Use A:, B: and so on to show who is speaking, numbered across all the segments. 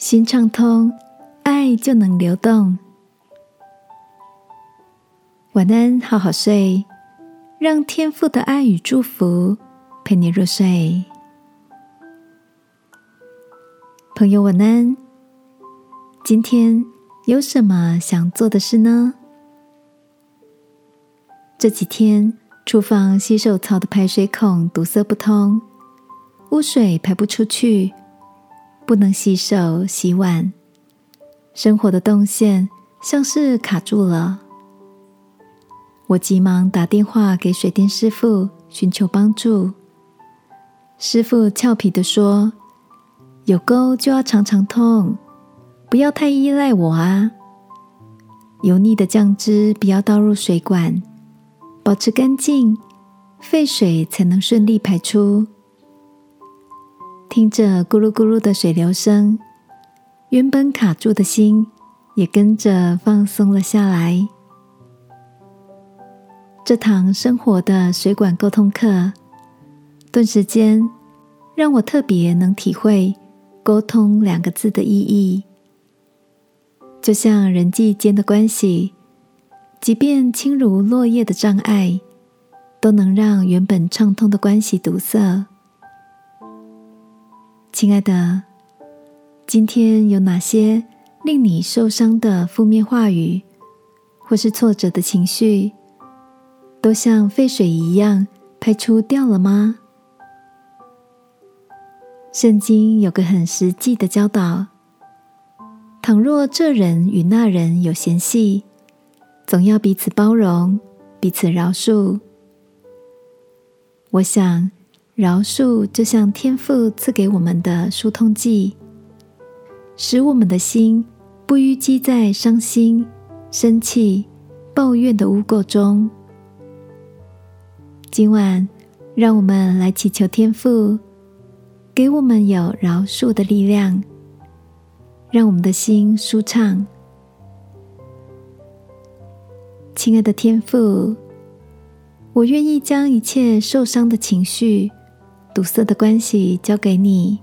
A: 心畅通，爱就能流动。晚安，好好睡，让天赋的爱与祝福陪你入睡。朋友，晚安。今天有什么想做的事呢？这几天，厨房洗手槽的排水孔堵塞不通，污水排不出去。不能洗手、洗碗，生活的动线像是卡住了。我急忙打电话给水电师傅寻求帮助。师傅俏皮的说：“有沟就要常常通，不要太依赖我啊。油腻的酱汁不要倒入水管，保持干净，废水才能顺利排出。”听着咕噜咕噜的水流声，原本卡住的心也跟着放松了下来。这堂生活的水管沟通课，顿时间让我特别能体会“沟通”两个字的意义。就像人际间的关系，即便轻如落叶的障碍，都能让原本畅通的关系堵塞。亲爱的，今天有哪些令你受伤的负面话语，或是挫折的情绪，都像废水一样排出掉了吗？圣经有个很实际的教导：倘若这人与那人有嫌隙，总要彼此包容，彼此饶恕。我想。饶恕就像天父赐给我们的疏通剂，使我们的心不淤积在伤心、生气、抱怨的污垢中。今晚，让我们来祈求天父，给我们有饶恕的力量，让我们的心舒畅。亲爱的天父，我愿意将一切受伤的情绪。堵塞的关系交给你，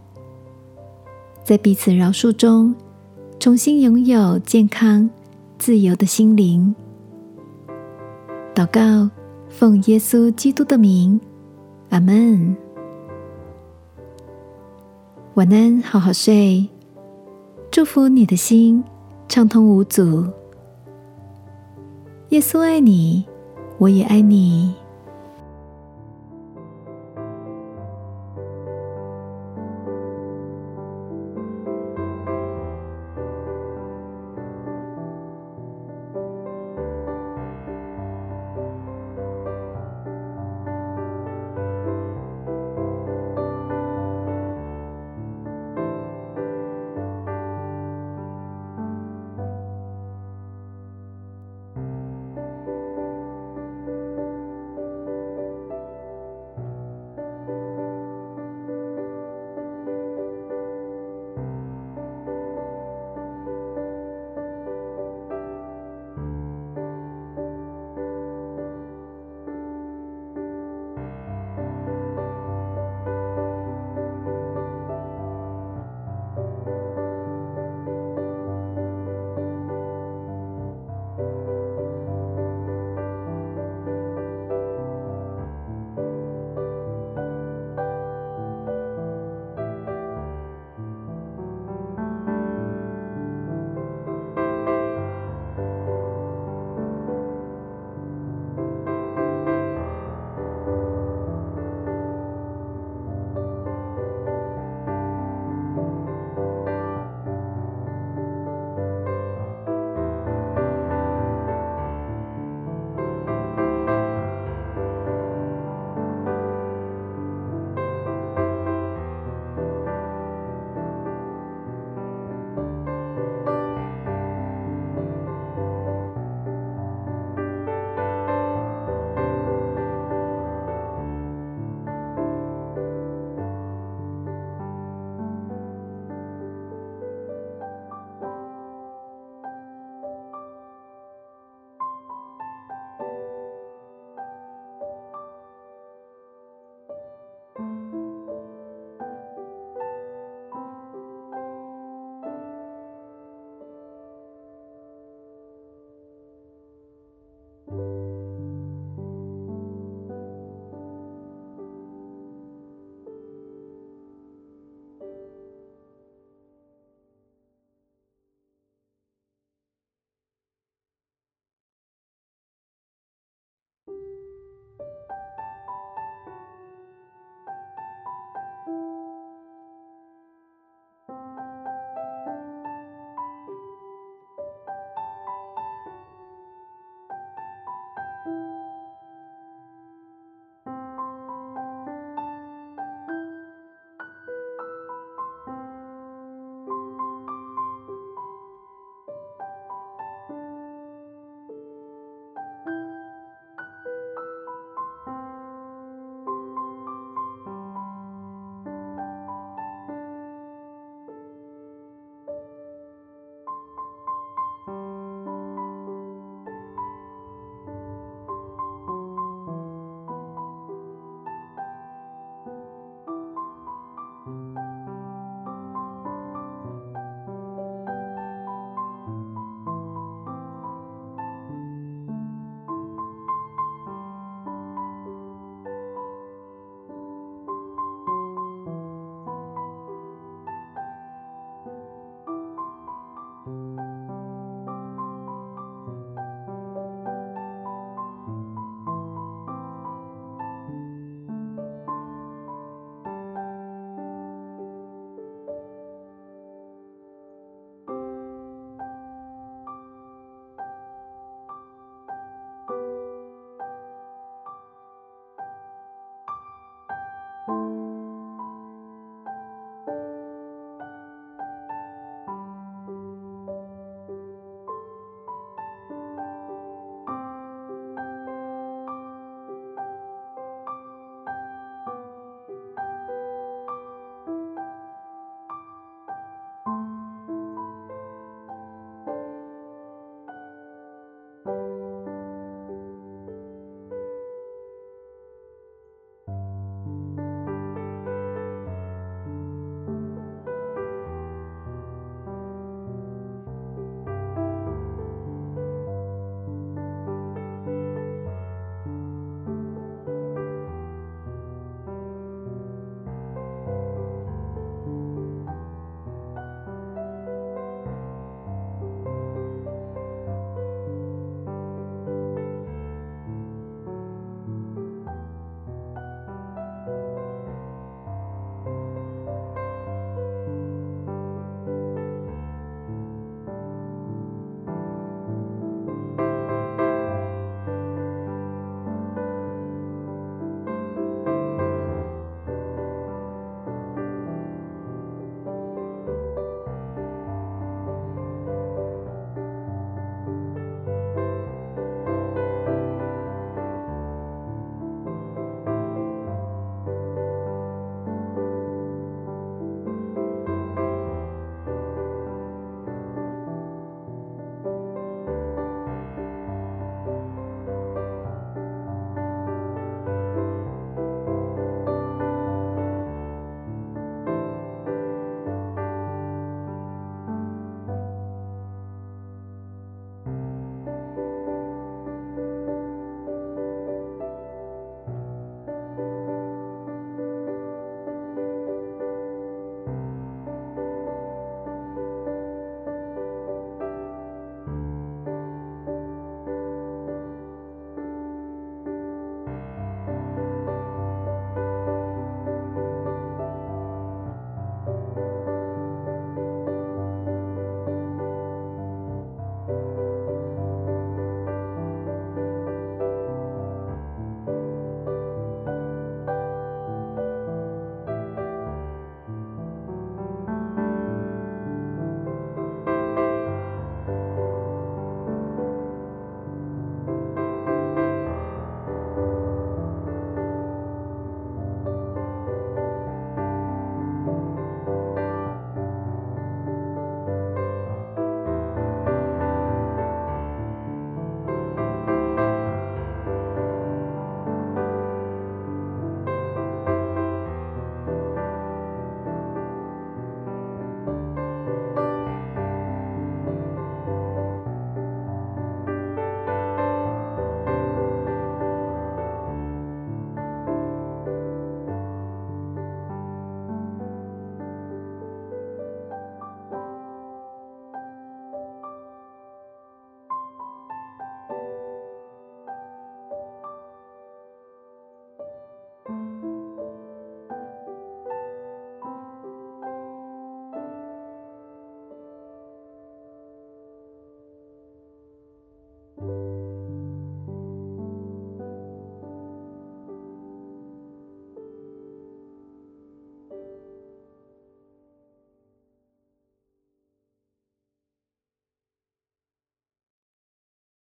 A: 在彼此饶恕中，重新拥有健康、自由的心灵。祷告，奉耶稣基督的名，阿门。晚安，好好睡。祝福你的心畅通无阻。耶稣爱你，我也爱你。